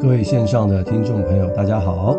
各位线上的听众朋友，大家好，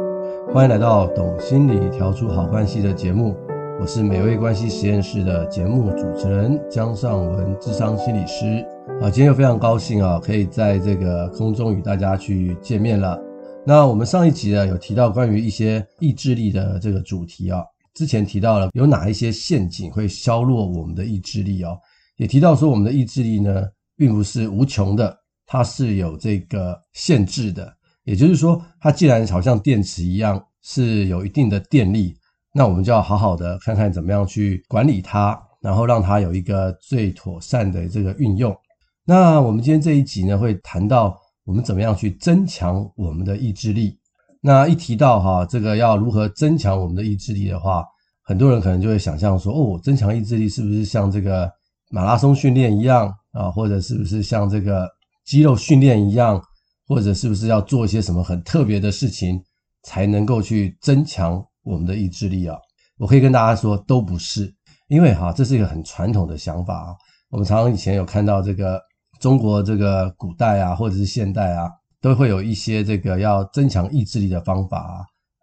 欢迎来到《懂心理调出好关系》的节目。我是美味关系实验室的节目主持人江尚文，智商心理师。啊，今天又非常高兴啊，可以在这个空中与大家去见面了。那我们上一集呢，有提到关于一些意志力的这个主题啊，之前提到了有哪一些陷阱会削弱我们的意志力哦，也提到说我们的意志力呢，并不是无穷的。它是有这个限制的，也就是说，它既然好像电池一样是有一定的电力，那我们就要好好的看看怎么样去管理它，然后让它有一个最妥善的这个运用。那我们今天这一集呢，会谈到我们怎么样去增强我们的意志力。那一提到哈，这个要如何增强我们的意志力的话，很多人可能就会想象说，哦，增强意志力是不是像这个马拉松训练一样啊，或者是不是像这个肌肉训练一样，或者是不是要做一些什么很特别的事情，才能够去增强我们的意志力啊？我可以跟大家说，都不是，因为哈，这是一个很传统的想法啊。我们常常以前有看到这个中国这个古代啊，或者是现代啊，都会有一些这个要增强意志力的方法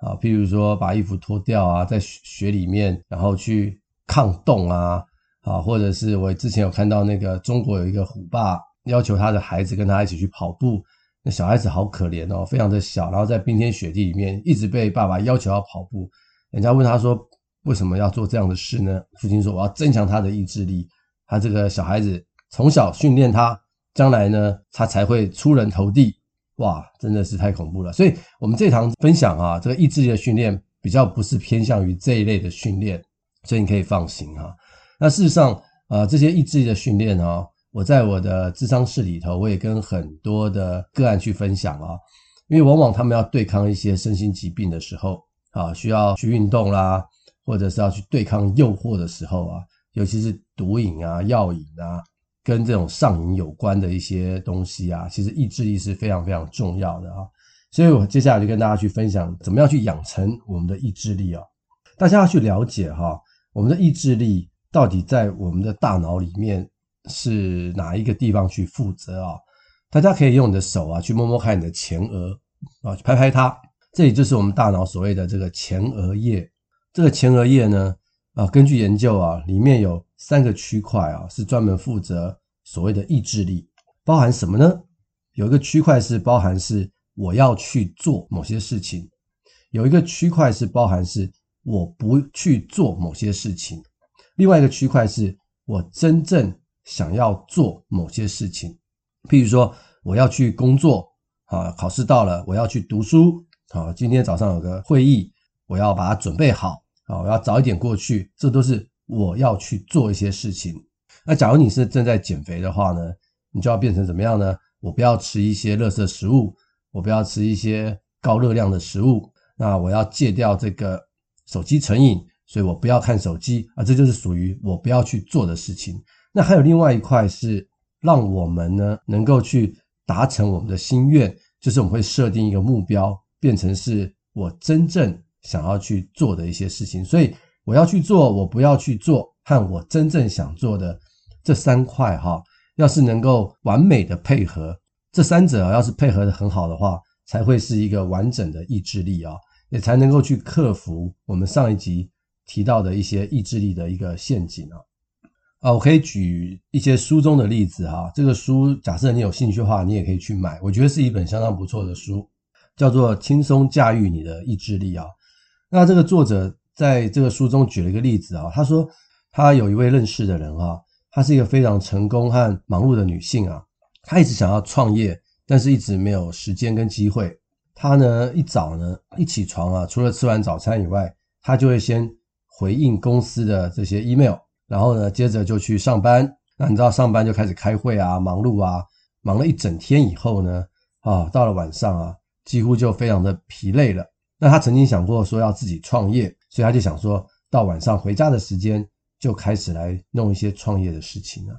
啊，啊，譬如说把衣服脱掉啊，在雪里面然后去抗冻啊，啊，或者是我之前有看到那个中国有一个虎爸。要求他的孩子跟他一起去跑步，那小孩子好可怜哦，非常的小，然后在冰天雪地里面一直被爸爸要求要跑步。人家问他说：“为什么要做这样的事呢？”父亲说：“我要增强他的意志力。他这个小孩子从小训练他，将来呢，他才会出人头地。”哇，真的是太恐怖了。所以，我们这堂分享啊，这个意志力的训练比较不是偏向于这一类的训练，所以你可以放心哈。那事实上，呃，这些意志力的训练啊。我在我的咨商室里头，我也跟很多的个案去分享啊，因为往往他们要对抗一些身心疾病的时候啊，需要去运动啦，或者是要去对抗诱惑的时候啊，尤其是毒瘾啊、药瘾啊，跟这种上瘾有关的一些东西啊，其实意志力是非常非常重要的啊。所以我接下来就跟大家去分享，怎么样去养成我们的意志力啊。大家要去了解哈，我们的意志力到底在我们的大脑里面。是哪一个地方去负责啊？大家可以用你的手啊，去摸摸看你的前额啊，去拍拍它。这里就是我们大脑所谓的这个前额叶。这个前额叶呢，啊，根据研究啊，里面有三个区块啊，是专门负责所谓的意志力。包含什么呢？有一个区块是包含是我要去做某些事情，有一个区块是包含是我不去做某些事情，另外一个区块是我真正。想要做某些事情，譬如说我要去工作啊，考试到了，我要去读书啊，今天早上有个会议，我要把它准备好啊，我要早一点过去，这都是我要去做一些事情。那假如你是正在减肥的话呢，你就要变成怎么样呢？我不要吃一些垃圾食物，我不要吃一些高热量的食物，那我要戒掉这个手机成瘾，所以我不要看手机啊，这就是属于我不要去做的事情。那还有另外一块是让我们呢能够去达成我们的心愿，就是我们会设定一个目标，变成是我真正想要去做的一些事情。所以我要去做，我不要去做，和我真正想做的这三块哈，要是能够完美的配合，这三者要是配合的很好的话，才会是一个完整的意志力啊，也才能够去克服我们上一集提到的一些意志力的一个陷阱啊。啊，我可以举一些书中的例子哈。这个书，假设你有兴趣的话，你也可以去买。我觉得是一本相当不错的书，叫做《轻松驾驭你的意志力》啊。那这个作者在这个书中举了一个例子啊，他说他有一位认识的人哈，她是一个非常成功和忙碌的女性啊，她一直想要创业，但是一直没有时间跟机会。她呢，一早呢一起床啊，除了吃完早餐以外，她就会先回应公司的这些 email。然后呢，接着就去上班。那你知道上班就开始开会啊，忙碌啊，忙了一整天以后呢，啊，到了晚上啊，几乎就非常的疲累了。那他曾经想过说要自己创业，所以他就想说到晚上回家的时间就开始来弄一些创业的事情啊。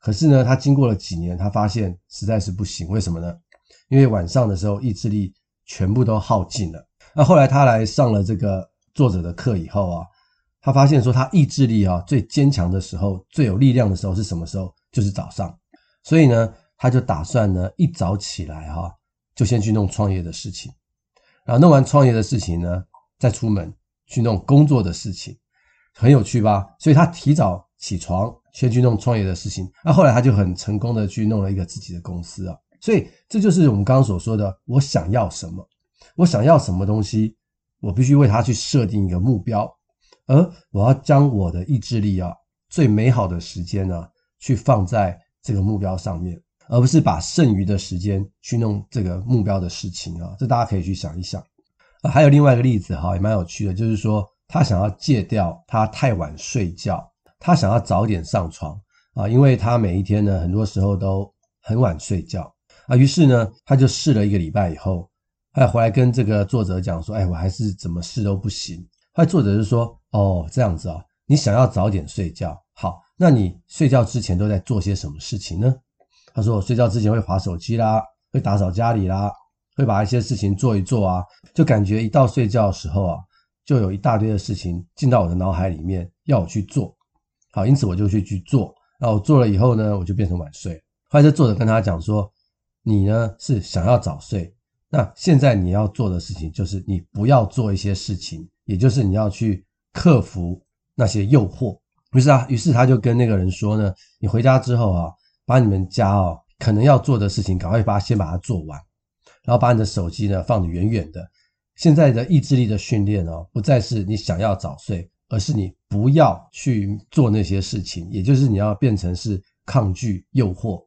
可是呢，他经过了几年，他发现实在是不行。为什么呢？因为晚上的时候意志力全部都耗尽了。那后来他来上了这个作者的课以后啊。他发现说，他意志力啊最坚强的时候，最有力量的时候是什么时候？就是早上。所以呢，他就打算呢一早起来哈，就先去弄创业的事情，然后弄完创业的事情呢，再出门去弄工作的事情，很有趣吧？所以他提早起床，先去弄创业的事情，那后来他就很成功的去弄了一个自己的公司啊。所以这就是我们刚刚所说的，我想要什么，我想要什么东西，我必须为他去设定一个目标，而我要将我的意志力啊，最美好的时间呢，去放在这个目标上面。而不是把剩余的时间去弄这个目标的事情啊，这大家可以去想一想。啊，还有另外一个例子哈，也蛮有趣的，就是说他想要戒掉他太晚睡觉，他想要早点上床啊，因为他每一天呢，很多时候都很晚睡觉啊。于是呢，他就试了一个礼拜以后，他回来跟这个作者讲说：“哎，我还是怎么试都不行。”后来作者就说：“哦，这样子啊，你想要早点睡觉，好，那你睡觉之前都在做些什么事情呢？”他说：“我睡觉之前会划手机啦，会打扫家里啦，会把一些事情做一做啊，就感觉一到睡觉的时候啊，就有一大堆的事情进到我的脑海里面要我去做。好，因此我就去去做。然后我做了以后呢，我就变成晚睡。后来这作者跟他讲说：你呢是想要早睡，那现在你要做的事情就是你不要做一些事情，也就是你要去克服那些诱惑。于是啊，于是他就跟那个人说呢：你回家之后啊。”把你们家哦可能要做的事情，赶快把先把它做完，然后把你的手机呢放得远远的。现在的意志力的训练哦，不再是你想要早睡，而是你不要去做那些事情，也就是你要变成是抗拒诱惑。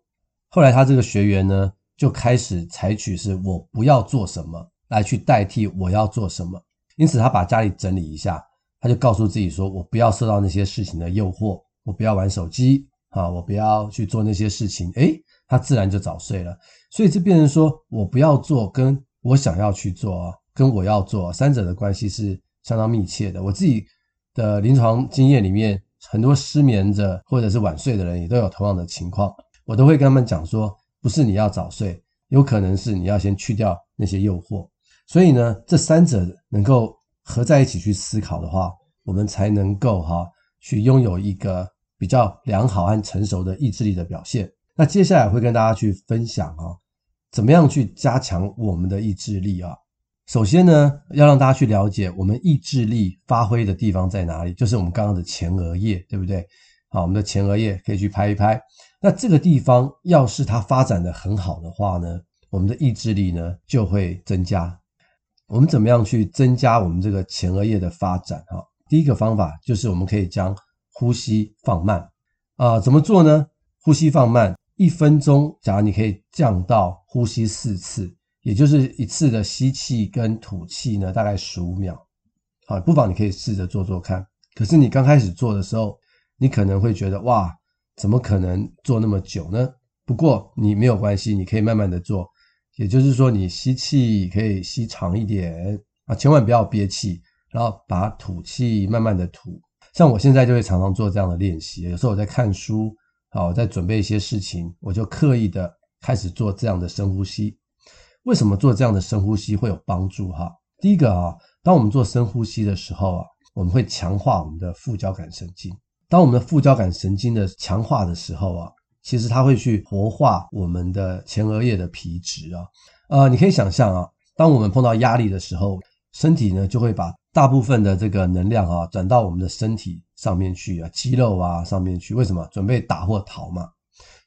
后来他这个学员呢，就开始采取是我不要做什么来去代替我要做什么。因此他把家里整理一下，他就告诉自己说：我不要受到那些事情的诱惑，我不要玩手机。啊，我不要去做那些事情，诶，他自然就早睡了。所以这变成说我不要做，跟我想要去做，跟我要做，三者的关系是相当密切的。我自己的临床经验里面，很多失眠者或者是晚睡的人也都有同样的情况，我都会跟他们讲说，不是你要早睡，有可能是你要先去掉那些诱惑。所以呢，这三者能够合在一起去思考的话，我们才能够哈去拥有一个。比较良好和成熟的意志力的表现。那接下来会跟大家去分享啊，怎么样去加强我们的意志力啊？首先呢，要让大家去了解我们意志力发挥的地方在哪里，就是我们刚刚的前额叶，对不对？好，我们的前额叶可以去拍一拍。那这个地方要是它发展得很好的话呢，我们的意志力呢就会增加。我们怎么样去增加我们这个前额叶的发展？哈，第一个方法就是我们可以将呼吸放慢啊，怎么做呢？呼吸放慢，一分钟，假如你可以降到呼吸四次，也就是一次的吸气跟吐气呢，大概十五秒。好，不妨你可以试着做做看。可是你刚开始做的时候，你可能会觉得哇，怎么可能做那么久呢？不过你没有关系，你可以慢慢的做。也就是说，你吸气可以吸长一点啊，千万不要憋气，然后把吐气慢慢的吐。像我现在就会常常做这样的练习，有时候我在看书，好，我在准备一些事情，我就刻意的开始做这样的深呼吸。为什么做这样的深呼吸会有帮助？哈，第一个啊，当我们做深呼吸的时候啊，我们会强化我们的副交感神经。当我们的副交感神经的强化的时候啊，其实它会去活化我们的前额叶的皮质啊。呃，你可以想象啊，当我们碰到压力的时候，身体呢就会把大部分的这个能量啊，转到我们的身体上面去啊，肌肉啊上面去。为什么？准备打或逃嘛。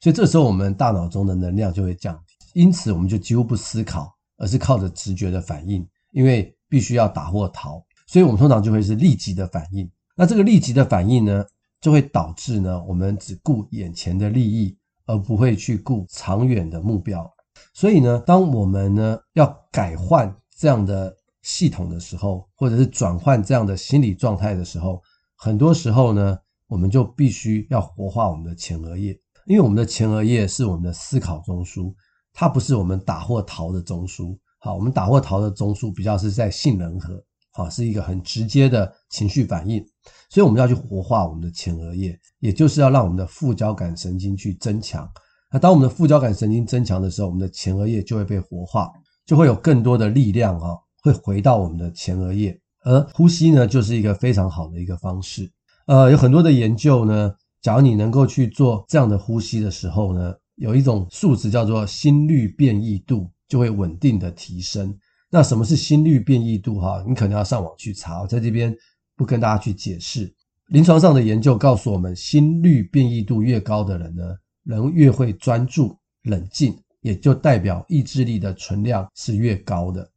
所以这时候我们大脑中的能量就会降低，因此我们就几乎不思考，而是靠着直觉的反应。因为必须要打或逃，所以我们通常就会是立即的反应。那这个立即的反应呢，就会导致呢，我们只顾眼前的利益，而不会去顾长远的目标。所以呢，当我们呢要改换这样的。系统的时候，或者是转换这样的心理状态的时候，很多时候呢，我们就必须要活化我们的前额叶，因为我们的前额叶是我们的思考中枢，它不是我们打或逃的中枢。好，我们打或逃的中枢比较是在杏仁核，好，是一个很直接的情绪反应，所以我们要去活化我们的前额叶，也就是要让我们的副交感神经去增强。那当我们的副交感神经增强的时候，我们的前额叶就会被活化，就会有更多的力量啊。会回到我们的前额叶，而呼吸呢，就是一个非常好的一个方式。呃，有很多的研究呢，假如你能够去做这样的呼吸的时候呢，有一种数值叫做心率变异度，就会稳定的提升。那什么是心率变异度？哈，你可能要上网去查，我在这边不跟大家去解释。临床上的研究告诉我们，心率变异度越高的人呢，人越会专注、冷静，也就代表意志力的存量是越高的。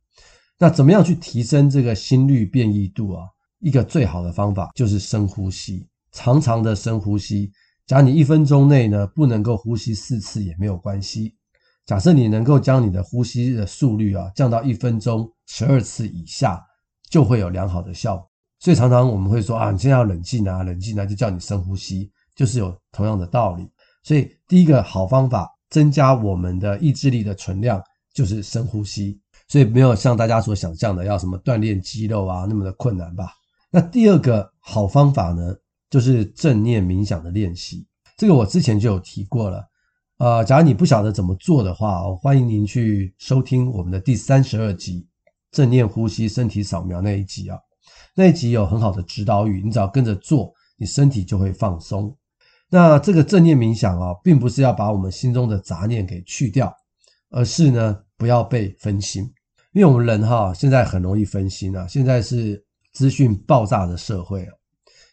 那怎么样去提升这个心率变异度啊？一个最好的方法就是深呼吸，长长的深呼吸。假如你一分钟内呢，不能够呼吸四次也没有关系。假设你能够将你的呼吸的速率啊降到一分钟十二次以下，就会有良好的效果。所以常常我们会说啊，你现在要冷静啊，冷静啊，就叫你深呼吸，就是有同样的道理。所以第一个好方法，增加我们的意志力的存量，就是深呼吸。所以没有像大家所想象的要什么锻炼肌肉啊那么的困难吧？那第二个好方法呢，就是正念冥想的练习。这个我之前就有提过了。呃，假如你不晓得怎么做的话，我欢迎您去收听我们的第三十二集正念呼吸身体扫描那一集啊。那一集有很好的指导语，你只要跟着做，你身体就会放松。那这个正念冥想啊，并不是要把我们心中的杂念给去掉，而是呢，不要被分心。因为我们人哈，现在很容易分心啊。现在是资讯爆炸的社会啊，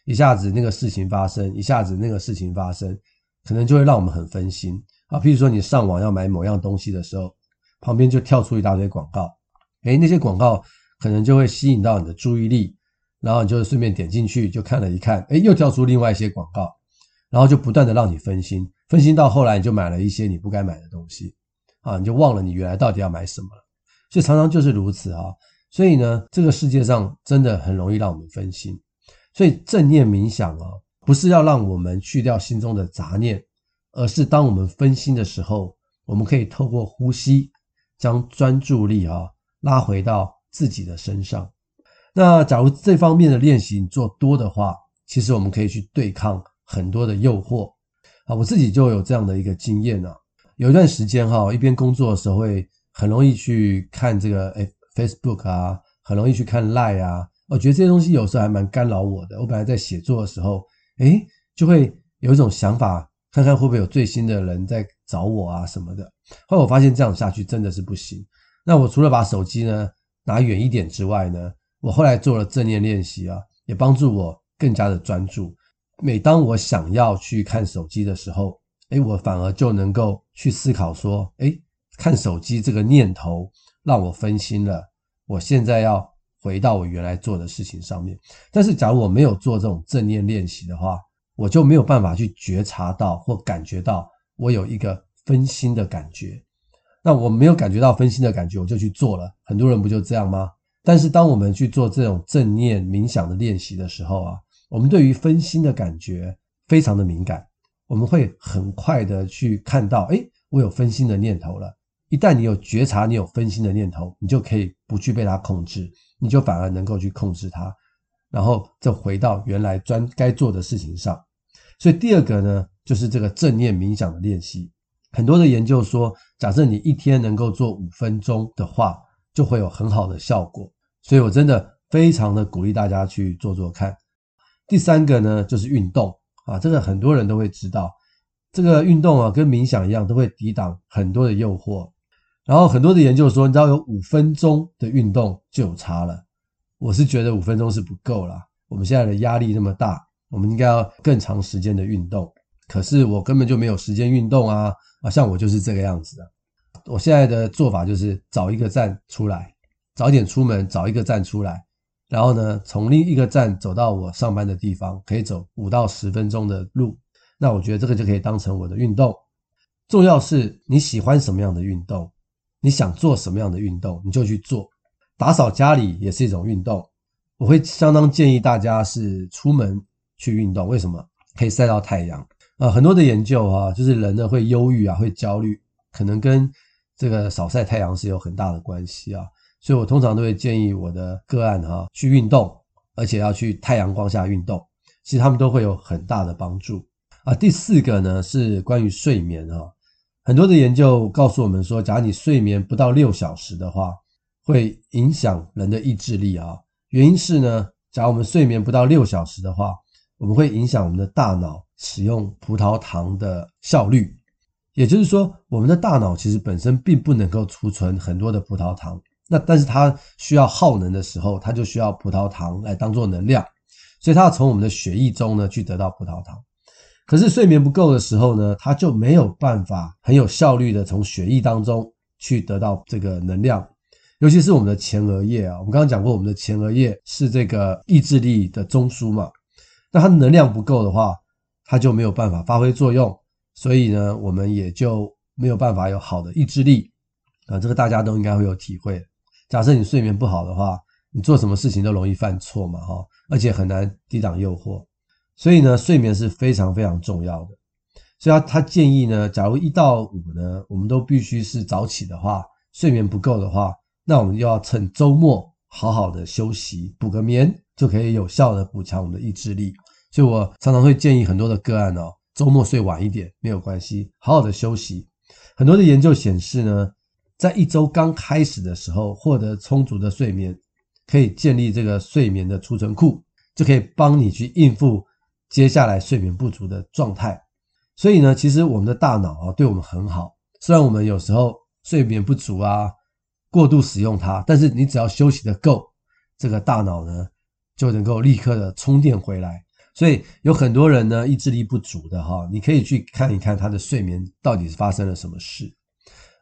一下子那个事情发生，一下子那个事情发生，可能就会让我们很分心。啊，譬如说你上网要买某样东西的时候，旁边就跳出一大堆广告，诶，那些广告可能就会吸引到你的注意力，然后你就顺便点进去就看了一看，诶，又跳出另外一些广告，然后就不断的让你分心，分心到后来你就买了一些你不该买的东西，啊，你就忘了你原来到底要买什么了，所以常常就是如此啊，所以呢，这个世界上真的很容易让我们分心，所以正念冥想啊，不是要让我们去掉心中的杂念。而是当我们分心的时候，我们可以透过呼吸，将专注力啊拉回到自己的身上。那假如这方面的练习你做多的话，其实我们可以去对抗很多的诱惑啊。我自己就有这样的一个经验啊。有一段时间哈，一边工作的时候会很容易去看这个诶 Facebook 啊，很容易去看 Line 啊。我觉得这些东西有时候还蛮干扰我的。我本来在写作的时候，诶，就会有一种想法。看看会不会有最新的人在找我啊什么的。后来我发现这样下去真的是不行。那我除了把手机呢拿远一点之外呢，我后来做了正念练习啊，也帮助我更加的专注。每当我想要去看手机的时候，诶，我反而就能够去思考说，诶，看手机这个念头让我分心了。我现在要回到我原来做的事情上面。但是假如我没有做这种正念练习的话，我就没有办法去觉察到或感觉到我有一个分心的感觉。那我没有感觉到分心的感觉，我就去做了。很多人不就这样吗？但是当我们去做这种正念冥想的练习的时候啊，我们对于分心的感觉非常的敏感，我们会很快的去看到，诶，我有分心的念头了。一旦你有觉察，你有分心的念头，你就可以不去被它控制，你就反而能够去控制它，然后再回到原来专该做的事情上。所以第二个呢，就是这个正念冥想的练习。很多的研究说，假设你一天能够做五分钟的话，就会有很好的效果。所以我真的非常的鼓励大家去做做看。第三个呢，就是运动啊，这个很多人都会知道，这个运动啊，跟冥想一样，都会抵挡很多的诱惑。然后很多的研究说，你只要有五分钟的运动就有差了。我是觉得五分钟是不够啦，我们现在的压力那么大。我们应该要更长时间的运动，可是我根本就没有时间运动啊！啊，像我就是这个样子的。我现在的做法就是找一个站出来，早点出门，找一个站出来，然后呢，从另一个站走到我上班的地方，可以走五到十分钟的路。那我觉得这个就可以当成我的运动。重要是你喜欢什么样的运动，你想做什么样的运动，你就去做。打扫家里也是一种运动，我会相当建议大家是出门。去运动，为什么可以晒到太阳？呃，很多的研究啊，就是人呢会忧郁啊，会焦虑，可能跟这个少晒太阳是有很大的关系啊。所以我通常都会建议我的个案哈去运动，而且要去太阳光下运动，其实他们都会有很大的帮助啊。第四个呢是关于睡眠啊，很多的研究告诉我们说，假如你睡眠不到六小时的话，会影响人的意志力啊。原因是呢，假如我们睡眠不到六小时的话，我们会影响我们的大脑使用葡萄糖的效率，也就是说，我们的大脑其实本身并不能够储存很多的葡萄糖，那但是它需要耗能的时候，它就需要葡萄糖来当做能量，所以它要从我们的血液中呢去得到葡萄糖。可是睡眠不够的时候呢，它就没有办法很有效率的从血液当中去得到这个能量，尤其是我们的前额叶啊，我们刚刚讲过，我们的前额叶是这个意志力的中枢嘛，那它能量不够的话，它就没有办法发挥作用。所以呢，我们也就没有办法有好的意志力啊，这个大家都应该会有体会。假设你睡眠不好的话，你做什么事情都容易犯错嘛，哈，而且很难抵挡诱惑。所以呢，睡眠是非常非常重要的。所以他他建议呢，假如一到五呢，我们都必须是早起的话，睡眠不够的话，那我们就要趁周末好好的休息，补个眠，就可以有效的补强我们的意志力。所以我常常会建议很多的个案哦。周末睡晚一点没有关系，好好的休息。很多的研究显示呢，在一周刚开始的时候，获得充足的睡眠，可以建立这个睡眠的储存库，就可以帮你去应付接下来睡眠不足的状态。所以呢，其实我们的大脑啊，对我们很好。虽然我们有时候睡眠不足啊，过度使用它，但是你只要休息的够，这个大脑呢，就能够立刻的充电回来。所以有很多人呢，意志力不足的哈，你可以去看一看他的睡眠到底是发生了什么事。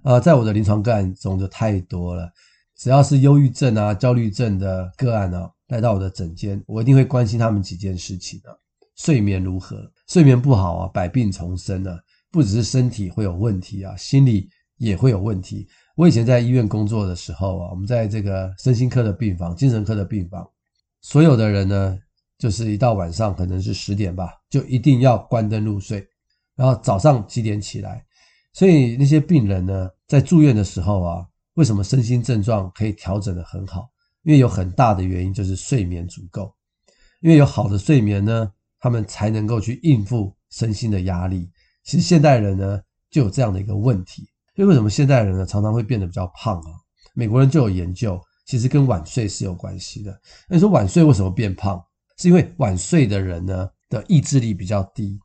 呃，在我的临床个案中就太多了，只要是忧郁症啊、焦虑症的个案呢，来到我的诊间，我一定会关心他们几件事情啊：睡眠如何？睡眠不好啊，百病丛生啊，不只是身体会有问题啊，心理也会有问题。我以前在医院工作的时候啊，我们在这个身心科的病房、精神科的病房，所有的人呢。就是一到晚上可能是十点吧，就一定要关灯入睡，然后早上几点起来。所以那些病人呢，在住院的时候啊，为什么身心症状可以调整得很好？因为有很大的原因就是睡眠足够。因为有好的睡眠呢，他们才能够去应付身心的压力。其实现代人呢，就有这样的一个问题。所以为什么现代人呢，常常会变得比较胖啊？美国人就有研究，其实跟晚睡是有关系的。那你说晚睡为什么变胖？是因为晚睡的人呢的意志力比较低，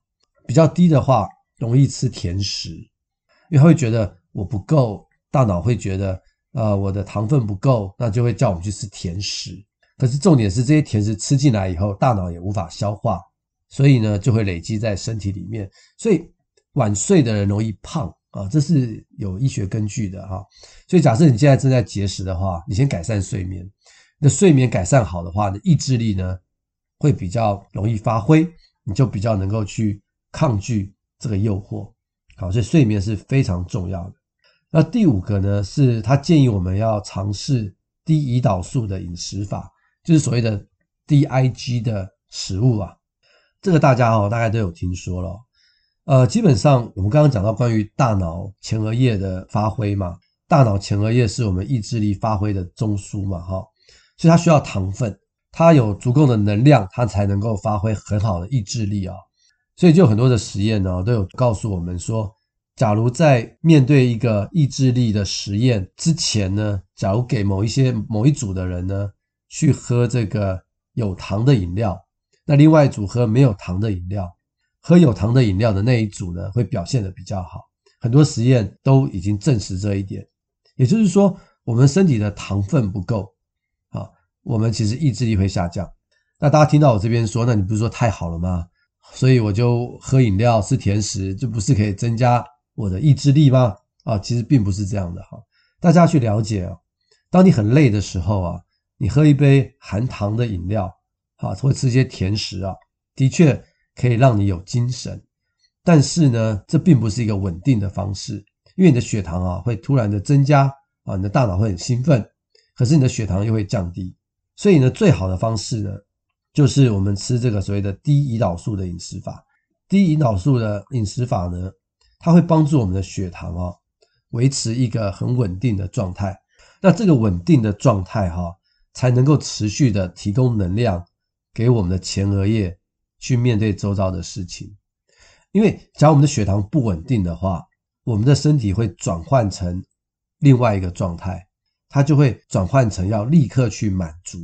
比较低的话容易吃甜食，因为他会觉得我不够，大脑会觉得呃我的糖分不够，那就会叫我们去吃甜食。可是重点是这些甜食吃进来以后，大脑也无法消化，所以呢就会累积在身体里面。所以晚睡的人容易胖啊，这是有医学根据的哈。所以假设你现在正在节食的话，你先改善睡眠，那睡眠改善好的话，你意志力呢？会比较容易发挥，你就比较能够去抗拒这个诱惑。好，所以睡眠是非常重要的。那第五个呢，是他建议我们要尝试低胰岛素的饮食法，就是所谓的 DIG 的食物啊。这个大家哦，大概都有听说了。呃，基本上我们刚刚讲到关于大脑前额叶的发挥嘛，大脑前额叶是我们意志力发挥的中枢嘛，哈，所以它需要糖分。它有足够的能量，它才能够发挥很好的意志力啊。所以就很多的实验呢，都有告诉我们说，假如在面对一个意志力的实验之前呢，假如给某一些某一组的人呢去喝这个有糖的饮料，那另外一组喝没有糖的饮料，喝有糖的饮料的那一组呢会表现得比较好。很多实验都已经证实这一点，也就是说，我们身体的糖分不够。啊我们其实意志力会下降。那大家听到我这边说，那你不是说太好了吗？所以我就喝饮料、吃甜食，这不是可以增加我的意志力吗？啊，其实并不是这样的哈。大家去了解啊，当你很累的时候啊，你喝一杯含糖的饮料，啊，或吃一些甜食啊，的确可以让你有精神。但是呢，这并不是一个稳定的方式，因为你的血糖啊会突然的增加啊，你的大脑会很兴奋，可是你的血糖又会降低。所以呢，最好的方式呢，就是我们吃这个所谓的低胰岛素的饮食法。低胰岛素的饮食法呢，它会帮助我们的血糖啊，维持一个很稳定的状态。那这个稳定的状态哈，才能够持续的提供能量给我们的前额叶去面对周遭的事情。因为假如我们的血糖不稳定的话，我们的身体会转换成另外一个状态。它就会转换成要立刻去满足，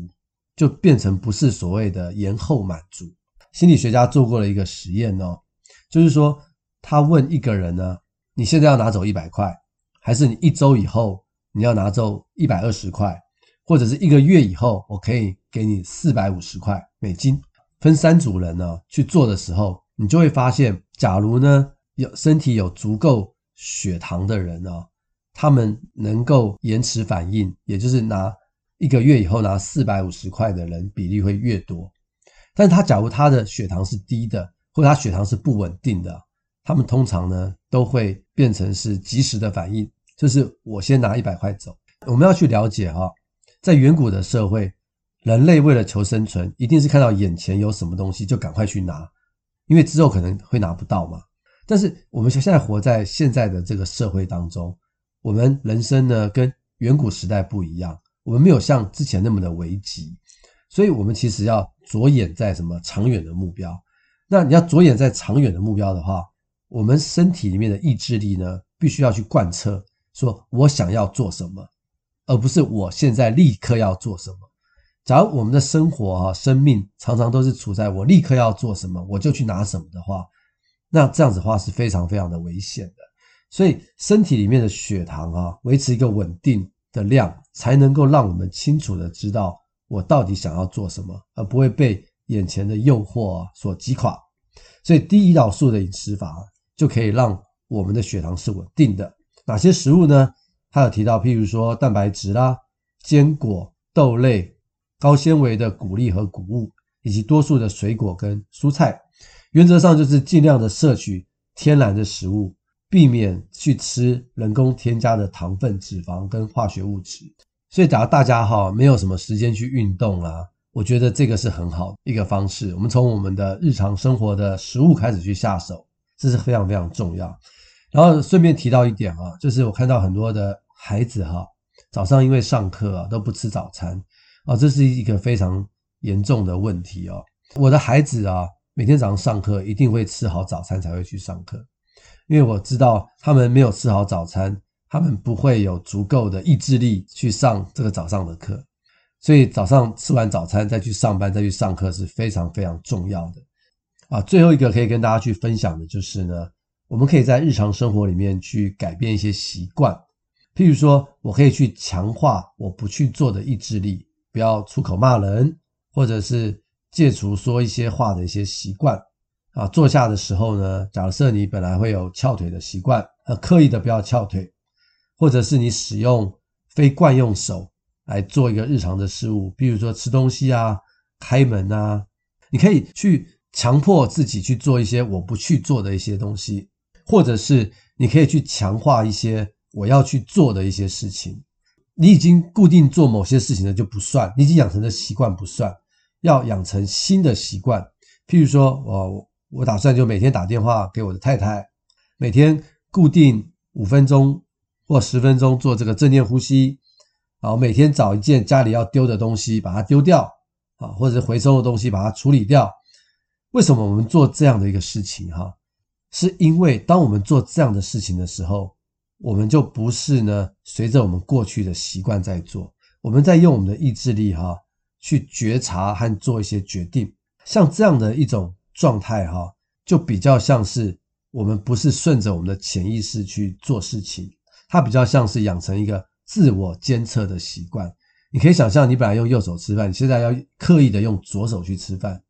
就变成不是所谓的延后满足。心理学家做过了一个实验哦，就是说他问一个人呢，你现在要拿走一百块，还是你一周以后你要拿走一百二十块，或者是一个月以后我可以给你四百五十块美金？分三组人呢去做的时候，你就会发现，假如呢有身体有足够血糖的人呢，他们能够延迟反应，也就是拿一个月以后拿四百五十块的人比例会越多。但他假如他的血糖是低的，或者他血糖是不稳定的，他们通常呢都会变成是及时的反应，就是我先拿一百块走。我们要去了解哈，在远古的社会，人类为了求生存，一定是看到眼前有什么东西就赶快去拿，因为之后可能会拿不到嘛。但是我们现在活在现在的这个社会当中，我们人生呢跟远古时代不一样，我们没有像之前那么的危急。所以，我们其实要着眼在什么长远的目标？那你要着眼在长远的目标的话，我们身体里面的意志力呢，必须要去贯彻，说我想要做什么，而不是我现在立刻要做什么。假如我们的生活啊、生命常常都是处在我立刻要做什么，我就去拿什么的话，那这样子的话是非常非常的危险的。所以，身体里面的血糖啊，维持一个稳定的量，才能够让我们清楚的知道。我到底想要做什么，而不会被眼前的诱惑所击垮。所以低胰岛素的饮食法就可以让我们的血糖是稳定的。哪些食物呢？他有提到，譬如说蛋白质啦、坚果、豆类、高纤维的谷粒和谷物，以及多数的水果跟蔬菜。原则上就是尽量的摄取天然的食物，避免去吃人工添加的糖分、脂肪跟化学物质。所以，假如大家哈没有什么时间去运动啊，我觉得这个是很好一个方式。我们从我们的日常生活的食物开始去下手，这是非常非常重要。然后顺便提到一点啊，就是我看到很多的孩子哈，早上因为上课啊都不吃早餐啊，这是一个非常严重的问题哦。我的孩子啊，每天早上上课一定会吃好早餐才会去上课，因为我知道他们没有吃好早餐。他们不会有足够的意志力去上这个早上的课，所以早上吃完早餐再去上班，再去上课是非常非常重要的啊。最后一个可以跟大家去分享的就是呢，我们可以在日常生活里面去改变一些习惯，譬如说我可以去强化我不去做的意志力，不要出口骂人，或者是戒除说一些话的一些习惯啊。坐下的时候呢，假设你本来会有翘腿的习惯，呃，刻意的不要翘腿。或者是你使用非惯用手来做一个日常的事物，比如说吃东西啊、开门啊，你可以去强迫自己去做一些我不去做的一些东西，或者是你可以去强化一些我要去做的一些事情。你已经固定做某些事情的就不算，你已经养成的习惯不算，要养成新的习惯。譬如说，我我打算就每天打电话给我的太太，每天固定五分钟。或十分钟做这个正念呼吸，然后每天找一件家里要丢的东西把它丢掉，啊，或者是回收的东西把它处理掉。为什么我们做这样的一个事情？哈，是因为当我们做这样的事情的时候，我们就不是呢随着我们过去的习惯在做，我们在用我们的意志力哈去觉察和做一些决定。像这样的一种状态哈，就比较像是我们不是顺着我们的潜意识去做事情。它比较像是养成一个自我监测的习惯。你可以想象，你本来用右手吃饭，你现在要刻意的用左手去吃饭，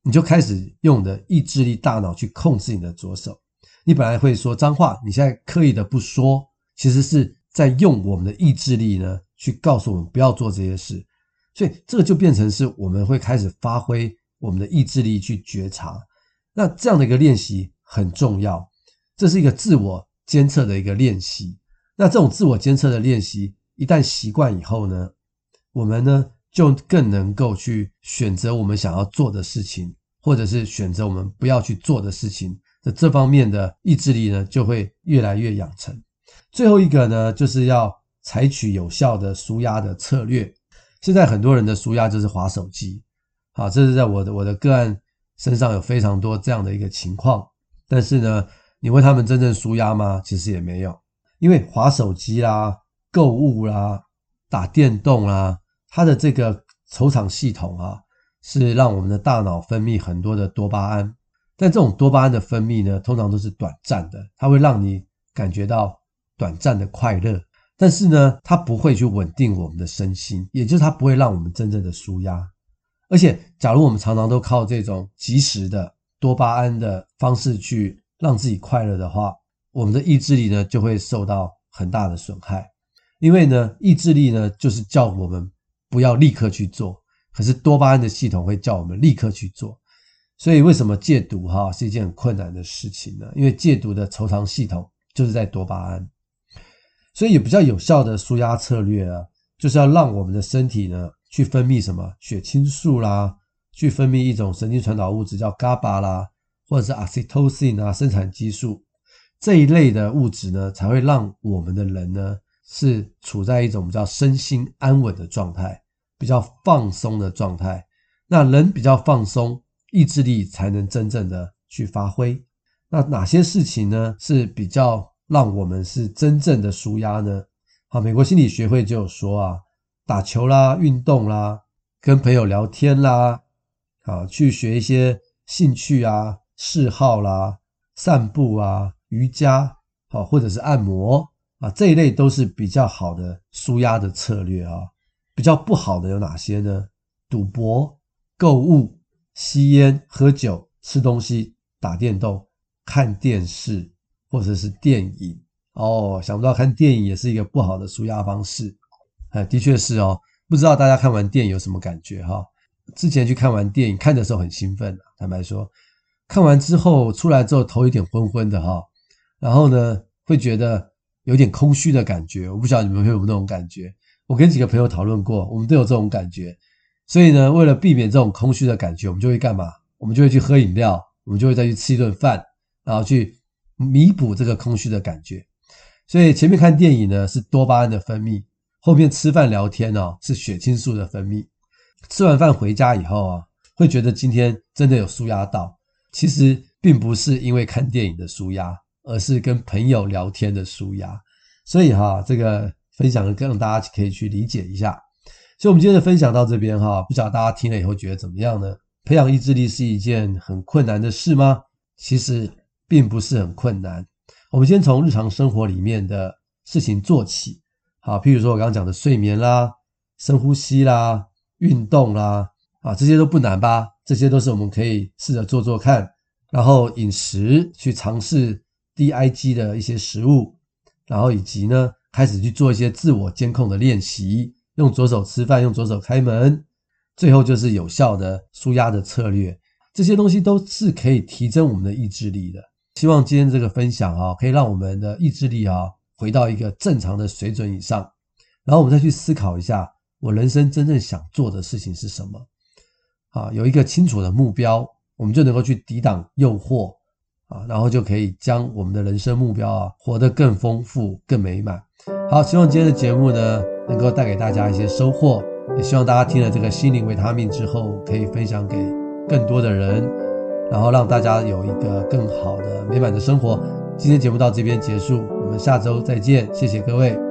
你就开始用你的意志力、大脑去控制你的左手。你本来会说脏话，你现在刻意的不说，其实是在用我们的意志力呢，去告诉我们不要做这些事。所以这个就变成是我们会开始发挥我们的意志力去觉察。那这样的一个练习很重要，这是一个自我监测的一个练习。那这种自我监测的练习，一旦习惯以后呢，我们呢就更能够去选择我们想要做的事情，或者是选择我们不要去做的事情这方面的意志力呢，就会越来越养成。最后一个呢，就是要采取有效的舒压的策略。现在很多人的舒压就是滑手机，好，这是在我的我的个案身上有非常多这样的一个情况。但是呢，你问他们真正舒压吗？其实也没有。因为滑手机啦、购物啦、打电动啦，它的这个酬场系统啊，是让我们的大脑分泌很多的多巴胺。但这种多巴胺的分泌呢，通常都是短暂的，它会让你感觉到短暂的快乐，但是呢，它不会去稳定我们的身心，也就是它不会让我们真正的舒压。而且，假如我们常常都靠这种即时的多巴胺的方式去让自己快乐的话，我们的意志力呢就会受到很大的损害。因为呢，意志力呢就是叫我们不要立刻去做，可是多巴胺的系统会叫我们立刻去做。所以，为什么戒毒哈是一件很困难的事情呢？因为戒毒的酬偿系统就是在多巴胺，所以有比较有效的舒压策略啊，就是要让我们的身体呢。去分泌什么血清素啦，去分泌一种神经传导物质叫 GABA 啦，或者是 oxytocin 啊，生产激素这一类的物质呢，才会让我们的人呢是处在一种比较身心安稳的状态，比较放松的状态。那人比较放松，意志力才能真正的去发挥。那哪些事情呢是比较让我们是真正的舒压呢？好，美国心理学会就有说啊。打球啦，运动啦，跟朋友聊天啦，啊，去学一些兴趣啊、嗜好啦，散步啊、瑜伽，好，或者是按摩啊，这一类都是比较好的舒压的策略啊。比较不好的有哪些呢？赌博、购物、吸烟、喝酒、吃东西、打电动、看电视或者是电影。哦，想不到看电影也是一个不好的舒压方式。哎，的确是哦，不知道大家看完电影有什么感觉哈？之前去看完电影，看的时候很兴奋，坦白说，看完之后出来之后头有点昏昏的哈，然后呢会觉得有点空虚的感觉。我不晓得你们会有没有那种感觉？我跟几个朋友讨论过，我们都有这种感觉。所以呢，为了避免这种空虚的感觉，我们就会干嘛？我们就会去喝饮料，我们就会再去吃一顿饭，然后去弥补这个空虚的感觉。所以前面看电影呢是多巴胺的分泌。后面吃饭聊天哦，是血清素的分泌。吃完饭回家以后啊，会觉得今天真的有舒压到。其实并不是因为看电影的舒压，而是跟朋友聊天的舒压。所以哈，这个分享更让大家可以去理解一下。所以我们今天的分享到这边哈，不晓得大家听了以后觉得怎么样呢？培养意志力是一件很困难的事吗？其实并不是很困难。我们先从日常生活里面的事情做起。好，譬如说我刚刚讲的睡眠啦、深呼吸啦、运动啦，啊，这些都不难吧？这些都是我们可以试着做做看。然后饮食去尝试低 IG 的一些食物，然后以及呢，开始去做一些自我监控的练习，用左手吃饭，用左手开门。最后就是有效的舒压的策略，这些东西都是可以提升我们的意志力的。希望今天这个分享啊，可以让我们的意志力啊。回到一个正常的水准以上，然后我们再去思考一下，我人生真正想做的事情是什么？啊，有一个清楚的目标，我们就能够去抵挡诱惑啊，然后就可以将我们的人生目标啊活得更丰富、更美满。好，希望今天的节目呢能够带给大家一些收获，也希望大家听了这个心灵维他命之后，可以分享给更多的人，然后让大家有一个更好的美满的生活。今天节目到这边结束。我们下周再见，谢谢各位。